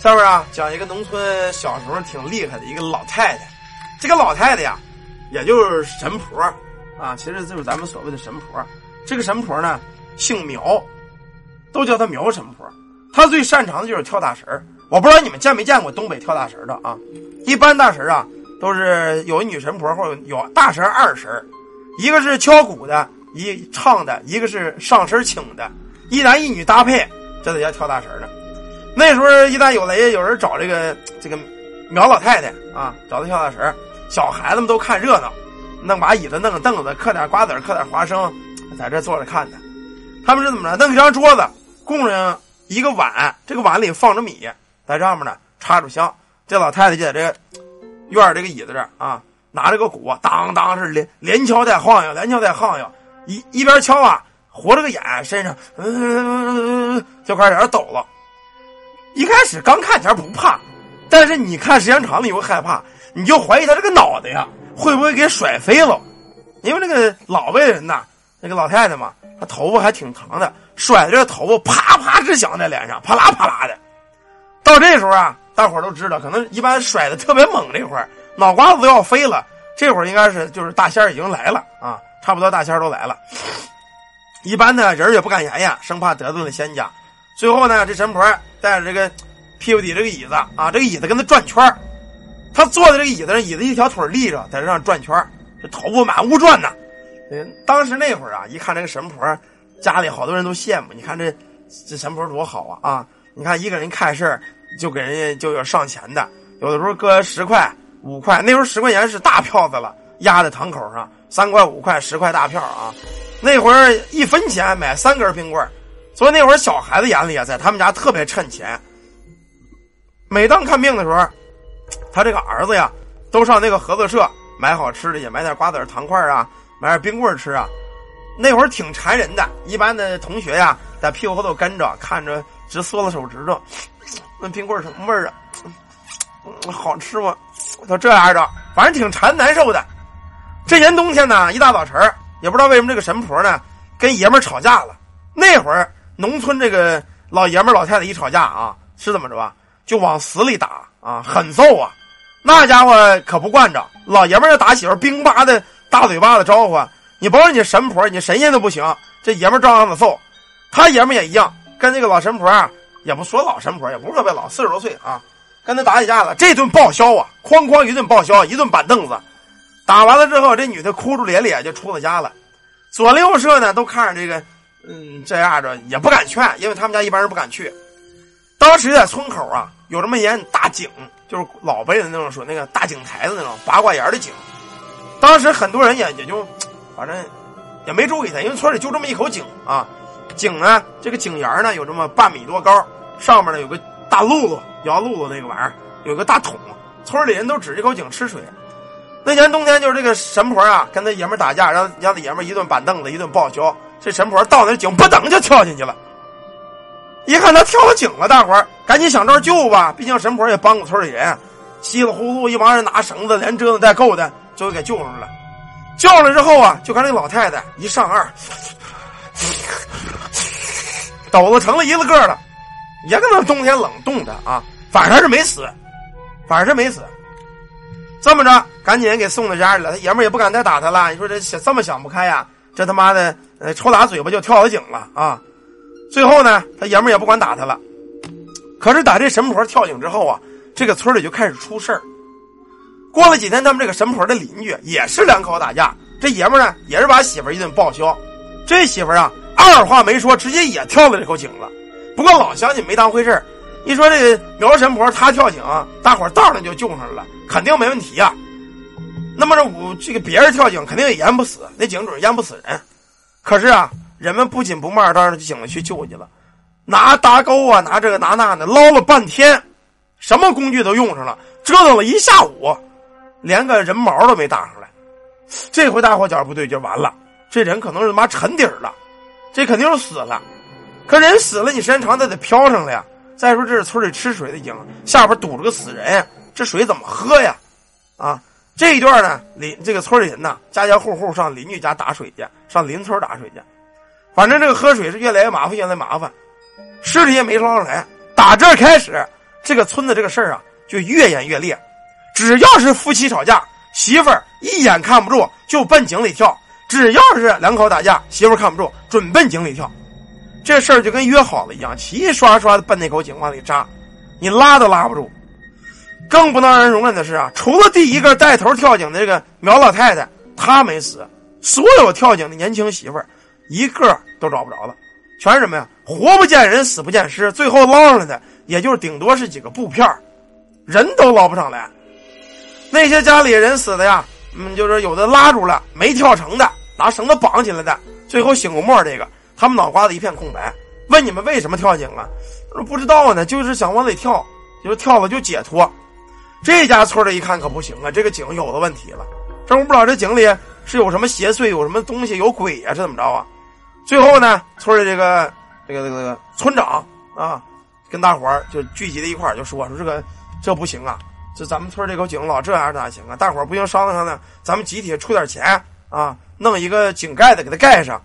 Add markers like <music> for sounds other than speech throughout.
上面啊讲一个农村小时候挺厉害的一个老太太，这个老太太呀，也就是神婆啊，其实就是咱们所谓的神婆。这个神婆呢姓苗，都叫她苗神婆。她最擅长的就是跳大神我不知道你们见没见过东北跳大神的啊？一般大神啊都是有女神婆或者有大神二神，一个是敲鼓的，一唱的，一个是上身请的，一男一女搭配，这才叫跳大神呢。那时候一旦有雷，有人找这个这个苗老太太啊，找她跳大神小孩子们都看热闹，弄把椅子，弄个凳子，嗑点瓜子，嗑点花生，在这坐着看呢。他们是怎么着？弄一张桌子，供上一个碗，这个碗里放着米，在上面呢插着香。这老太太就在这个院这个椅子这啊，拿着个鼓，当当是连连敲带晃悠，连敲带晃悠，一一边敲啊，活着个眼，身上嗯就开始抖了。一开始刚看起来不怕，但是你看时间长了你会害怕，你就怀疑他这个脑袋呀会不会给甩飞了？因为那个老辈人呐，那个老太太嘛，她头发还挺长的，甩的这头发啪啪直响在脸上，啪啦啪啦的。到这时候啊，大伙都知道，可能一般甩的特别猛，这会儿脑瓜子都要飞了。这会儿应该是就是大仙已经来了啊，差不多大仙都来了。一般呢人也不敢言呀，生怕得罪了仙家。最后呢，这神婆带着这个屁股底这个椅子啊，这个椅子跟他转圈他坐在这个椅子上，椅子一条腿立着，在这上转圈这头发满屋转呢。当时那会儿啊，一看这个神婆，家里好多人都羡慕。你看这这神婆多好啊啊！你看一个人看事就给人家就有上钱的，有的时候搁十块五块，那时候十块钱是大票子了，压在堂口上，三块五块十块大票啊。那会儿一分钱买三根冰棍所以那会儿小孩子眼里啊，在他们家特别趁钱。每当看病的时候，他这个儿子呀，都上那个合作社买好吃的，也买点瓜子糖块啊，买点冰棍吃啊。那会儿挺馋人的，一般的同学呀，在屁股后头跟着，看着直缩了手指头。那冰棍什么味儿啊？好吃吗？都这样的，反正挺馋难受的。这年冬天呢，一大早晨也不知道为什么这个神婆呢，跟爷们吵架了。那会儿。农村这个老爷们老太太一吵架啊，是怎么着啊？就往死里打啊，狠揍啊！那家伙可不惯着，老爷们要打媳妇，冰巴的大嘴巴子招呼。你甭说你神婆，你神仙都不行，这爷们照样子揍。他爷们也一样，跟这个老神婆啊，也不说老神婆，也不是特别老，四十多岁啊，跟他打起架了。这顿报销啊，哐哐一顿报销，一顿板凳子。打完了之后，这女的哭着咧咧就出了家了。左邻右舍呢，都看着这个。嗯，这样着也不敢劝，因为他们家一般人不敢去。当时在村口啊，有这么一眼大井，就是老辈的那种说那个大井台子那种八卦眼的井。当时很多人也也就，反正也没注意它，因为村里就这么一口井啊。井呢，这个井沿呢有这么半米多高，上面呢有个大辘轳摇辘轳那个玩意儿，有个大桶。村里人都指这口井吃水。那年冬天就是这个神婆啊，跟他爷们打架，让让他爷们一顿板凳子，一顿报销。这神婆到那井，不等就跳进去了。一看他跳了井了，大伙儿赶紧想招救吧。毕竟神婆也帮过村里人，稀里糊涂一帮人拿绳子连折腾带够的，就给救上了。救了之后啊，就看这老太太一上岸，抖子成了一个个的，也可能冬天冷冻的啊，反正是没死，反正是没死。这么着，赶紧给送到家里了。他爷们也不敢再打他了。你说这想这么想不开呀？这他妈的，呃，抽打嘴巴就跳下井了啊！最后呢，他爷们也不管打他了。可是打这神婆跳井之后啊，这个村里就开始出事儿。过了几天，他们这个神婆的邻居也是两口打架，这爷们呢也是把媳妇一顿报销。这媳妇啊，二话没说，直接也跳了这口井了。不过老乡亲没当回事一说这苗神婆她跳井，大伙道上就救上来了，肯定没问题呀。那么这我这个别人跳井肯定也淹不死，那井准淹不死人。可是啊，人们不紧不慢到井里去救去了，拿搭钩啊，拿这个拿那的，捞了半天，什么工具都用上了，折腾了一下午，连个人毛都没搭上来。这回大伙觉不对劲，完了，这人可能是他妈沉底了，这肯定是死了。可人死了，你时间长他得飘上来呀。再说这是村里吃水的井，下边堵着个死人，这水怎么喝呀？啊！这一段呢，邻这个村里人呢，家家户户上邻居家打水去，上邻村打水去，反正这个喝水是越来越麻烦，越来越麻烦，尸体也没捞上来。打这开始，这个村子这个事儿啊，就越演越烈。只要是夫妻吵架，媳妇儿一眼看不住就奔井里跳；只要是两口打架，媳妇儿看不住准奔井里跳。这事儿就跟约好了一样，齐刷刷的奔那口井往里扎，你拉都拉不住。更不能让人容忍的是啊，除了第一个带头跳井的这个苗老太太，她没死，所有跳井的年轻媳妇儿，一个都找不着了，全是什么呀？活不见人，死不见尸，最后捞上来的，也就是顶多是几个布片人都捞不上来。那些家里人死的呀，嗯，就是有的拉住了没跳成的，拿绳子绑起来的，最后醒过沫这个，他们脑瓜子一片空白。问你们为什么跳井啊？说不知道呢，就是想往里跳，就是跳了就解脱。这家村的一看可不行啊，这个井有的问题了。这我不知道这井里是有什么邪祟，有什么东西，有鬼呀，是怎么着啊？最后呢，村里这个这个这个这个村长啊，跟大伙儿就聚集在一块儿，就说说这个这不行啊，这咱们村这口井老这样哪行啊？大伙儿不行商量商量，咱们集体出点钱啊，弄一个井盖子给它盖上。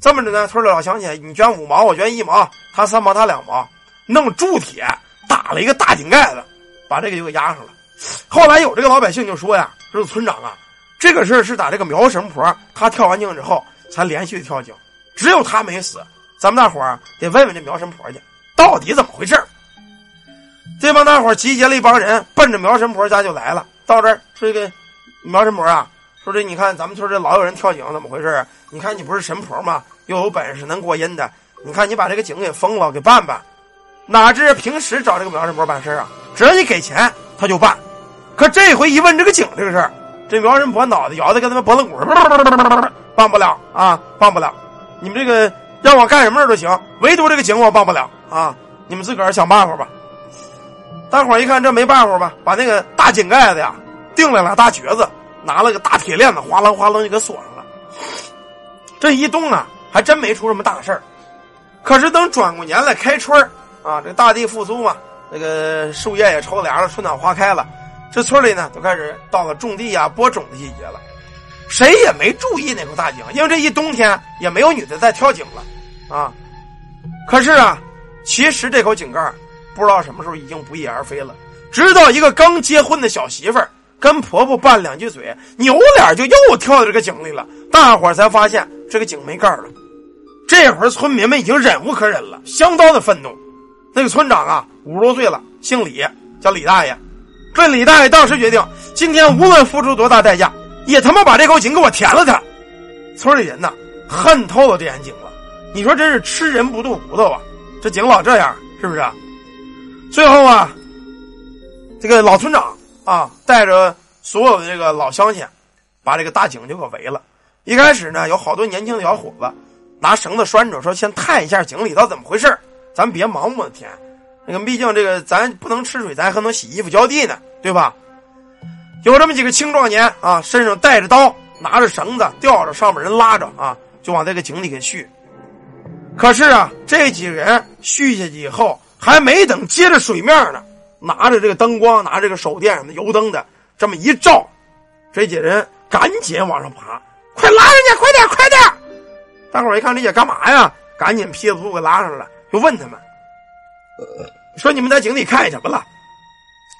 这么着呢，村里老乡亲，你捐五毛，我捐一毛，他三毛，他两毛，弄铸铁打了一个大井盖子，把这个就给压上了。<sniffs> 后来有这个老百姓就说呀：“说村长啊，这个事儿是打这个苗神婆她跳完井之后才连续跳井，只有她没死。咱们大伙儿得问问这苗神婆去，到底怎么回事这帮大伙儿集结了一帮人，奔着苗神婆家就来了。到这儿说：“这个苗神婆啊，说这你看咱们村这老有人跳井，怎么回事啊？你看你不是神婆吗？又有本事能过阴的，你看你把这个井给封了，给办办。哪知平时找这个苗神婆办事啊，只要你给钱，他就办。”可这回一问这个井这个事儿，这苗人婆脑袋摇的跟他妈拨浪鼓似的，<laughs> 帮不了啊，帮不了。你们这个让我干什么事都行，唯独这个井我帮不了啊！你们自个儿想办法吧。大伙儿一看这没办法吧，把那个大井盖子呀钉了俩大橛子，拿了个大铁链子，哗啷哗啷就给锁上了。这一动啊，还真没出什么大事儿。可是等转过年来开春啊，这大地复苏嘛，那个树叶也抽凉了，春暖花开了。这村里呢，都开始到了种地呀、播种的季节了，谁也没注意那口大井，因为这一冬天也没有女的再跳井了，啊！可是啊，其实这口井盖不知道什么时候已经不翼而飞了。直到一个刚结婚的小媳妇儿跟婆婆拌两句嘴，扭脸就又跳到这个井里了，大伙儿才发现这个井没盖了。这会儿村民们已经忍无可忍了，相当的愤怒。那个村长啊，五十多岁了，姓李，叫李大爷。这李大爷当时决定，今天无论付出多大代价，也他妈把这口井给我填了它。村里人呐，恨透了这眼井了。你说真是吃人不吐骨头啊！这井老这样，是不是？最后啊，这个老村长啊，带着所有的这个老乡亲，把这个大井就给围了。一开始呢，有好多年轻的小伙子拿绳子拴着，说先探一下井里头怎么回事咱别盲目的填。那个，毕竟这个咱不能吃水，咱还能洗衣服、浇地呢，对吧？有这么几个青壮年啊，身上带着刀，拿着绳子，吊着，上面人拉着啊，就往这个井里给续。可是啊，这几个人续下去以后，还没等接着水面呢，拿着这个灯光，拿这个手电什么油灯的，这么一照，这几人赶紧往上爬，快拉人家，快点，快点！大伙儿一看这姐干嘛呀？赶紧劈了路给拉上来了，就问他们。说你们在井里看什么了？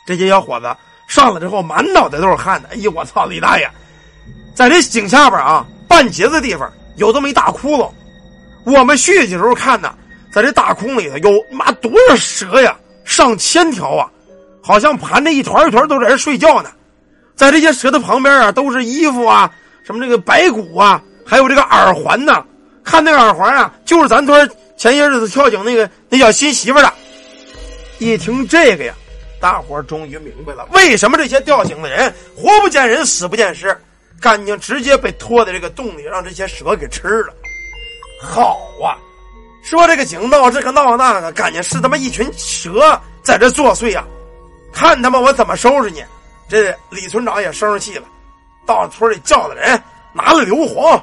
这些小伙子上来之后，满脑袋都是汗的。哎呦，我操！李大爷，在这井下边啊，半截子地方有这么一大窟窿。我们去的时候看呢，在这大窟里头有妈多少蛇呀，上千条啊，好像盘着一团一团都在这睡觉呢。在这些蛇的旁边啊，都是衣服啊，什么这个白骨啊，还有这个耳环呢。看那个耳环啊，就是咱村前些日子跳井那个那叫新媳妇的。一听这个呀，大伙终于明白了，为什么这些吊井的人活不见人，死不见尸，干净直接被拖在这个洞里，让这些蛇给吃了。好啊，说这个井闹这个闹那个，感觉是他妈一群蛇在这作祟啊！看他妈我怎么收拾你！这李村长也生气了，到村里叫的人，拿了硫磺、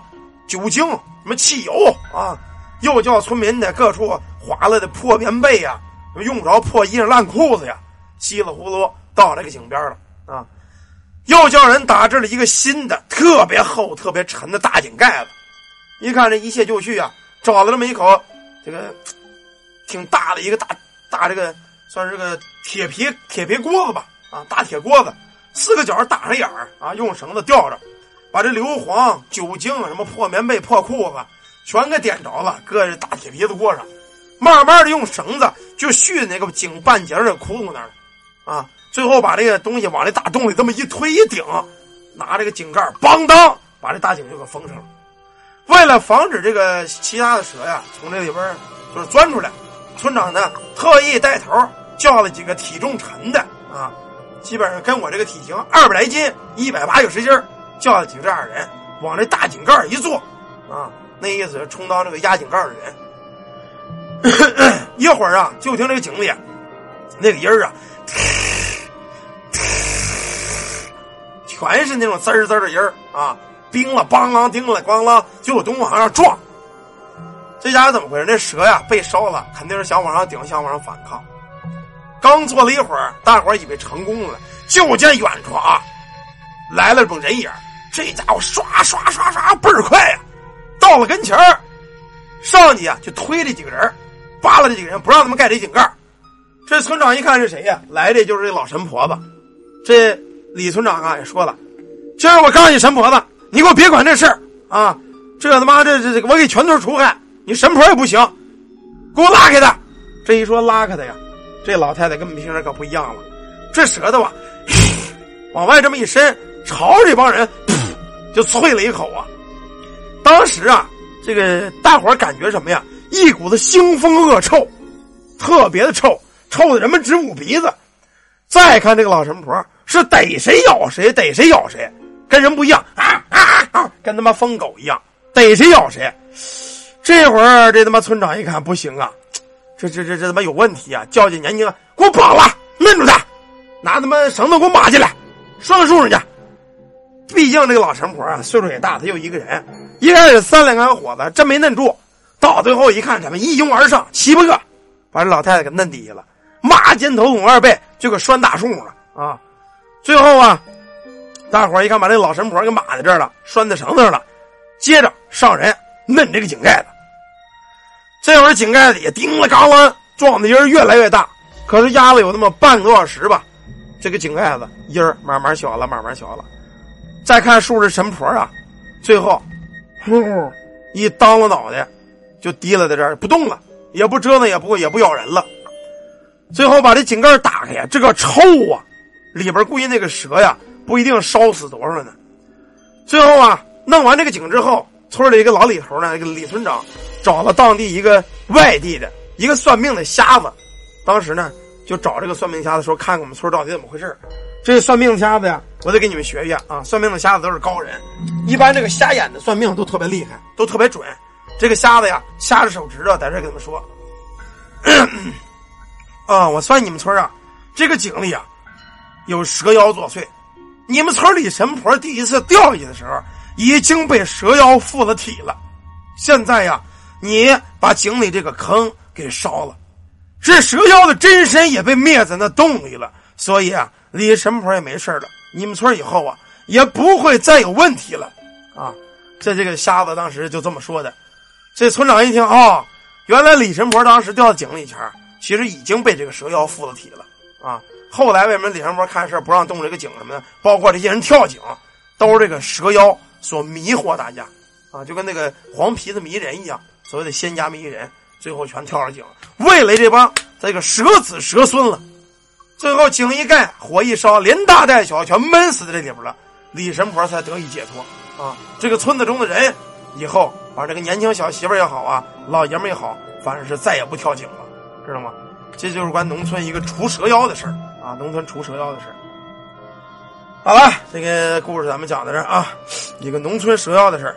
酒精、什么汽油啊，又叫村民在各处划了的破棉被呀。用不着破衣裳烂裤子呀，稀里糊涂到这个井边了啊！又叫人打制了一个新的、特别厚、特别沉的大井盖子。一看这一切就绪啊，找了这么一口这个挺大的一个大大这个算是个铁皮铁皮锅子吧，啊，大铁锅子，四个角打上眼儿啊，用绳子吊着，把这硫磺、酒精、什么破棉被、破裤子全给点着了，搁这大铁皮子锅上，慢慢的用绳子就续那个井半截的窟窿那儿，啊，最后把这个东西往这大洞里这么一推一顶，拿这个井盖邦当把这大井就给封上了。为了防止这个其他的蛇呀从这里边就是钻出来，村长呢特意带头叫了几个体重沉的啊，基本上跟我这个体型二百来斤，一百八九十斤叫了几个这样人往这大井盖一坐，啊，那意思是充当这个压井盖的人。<coughs> 一会儿啊，就听这个井里那个音儿啊，<coughs> 全是那种滋滋的音儿啊。叮了，梆啷，叮了，咣啷，就有东往上撞。这家伙怎么回事？那蛇呀被烧了，肯定是想往上顶，想往上反抗。刚坐了一会儿，大伙儿以为成功了，就见远处啊来了种人影。这家伙刷刷刷刷倍儿快呀，到了跟前儿，上去啊就推这几个人，扒拉这几个人，不让他们盖这井盖。这村长一看是谁呀？来的就是这老神婆子。这李村长啊也说了，今儿我告诉你神婆子。你给我别管这事儿啊！这他妈这这这，我给全村除害，你神婆也不行，给我拉开他！这一说拉开他呀，这老太太跟平时可不一样了，这舌头啊，往外这么一伸，朝这帮人就啐了一口啊！当时啊，这个大伙感觉什么呀？一股子腥风恶臭，特别的臭，臭的人们直捂鼻子。再看这个老神婆，是逮谁咬谁，逮谁咬谁。跟人不一样啊啊啊！跟他妈疯狗一样，逮谁咬谁。这会儿这他妈村长一看不行啊，这这这这他妈有问题啊！叫进年轻，给我绑了，摁住他，拿他妈绳子给我码进来，拴到树上去。毕竟这个老神婆啊，岁数也大，他就一个人，一开始三两个火子真没摁住，到最后一看，他们一拥而上，七八个把这老太太给摁底下了，马肩头拱二背就给拴大树上了啊！最后啊。大伙一看，把这老神婆给码在这儿了，拴在绳子上了。接着上人摁这个井盖子。这会儿井盖子也叮了嘎啷，撞的音儿越来越大。可是压了有那么半个多小时吧，这个井盖子音儿慢慢小了，慢慢小了。再看树这神婆啊，最后呼一当了脑袋，就提了在这儿不动了，也不折腾，也不也不咬人了。最后把这井盖打开呀，这个臭啊，里边估计那个蛇呀。不一定烧死多少呢。最后啊，弄完这个井之后，村里一个老李头呢，一个李村长，找了当地一个外地的一个算命的瞎子。当时呢，就找这个算命瞎子说，看看我们村到底怎么回事这个算命瞎子呀，我得给你们学学啊。算命的瞎子都是高人，一般这个瞎眼的算命都特别厉害，都特别准。这个瞎子呀，掐着手指头在这跟他们说：“ <coughs> 啊，我算你们村啊，这个井里啊，有蛇妖作祟。”你们村里神婆第一次掉下去的时候，已经被蛇妖附了体了。现在呀，你把井里这个坑给烧了，这蛇妖的真身也被灭在那洞里了。所以啊，李神婆也没事了。你们村以后啊，也不会再有问题了。啊，这这个瞎子当时就这么说的。这村长一听啊，原来李神婆当时掉到井里前，其实已经被这个蛇妖附了体了。啊。后来为什么李神婆看事不让动这个井什么的？包括这些人跳井，都是这个蛇妖所迷惑大家，啊，就跟那个黄皮子迷人一样，所谓的仙家迷人，最后全跳上井，为了这帮这个蛇子蛇孙了。最后井一盖，火一烧，连大带小全闷死在这里边了，李神婆才得以解脱。啊，这个村子中的人以后把这个年轻小媳妇也好啊，老爷们也好，反正是再也不跳井了，知道吗？这就是关农村一个除蛇妖的事儿。啊，农村除蛇妖的事好了，这个故事咱们讲到这儿啊，一个农村蛇妖的事儿。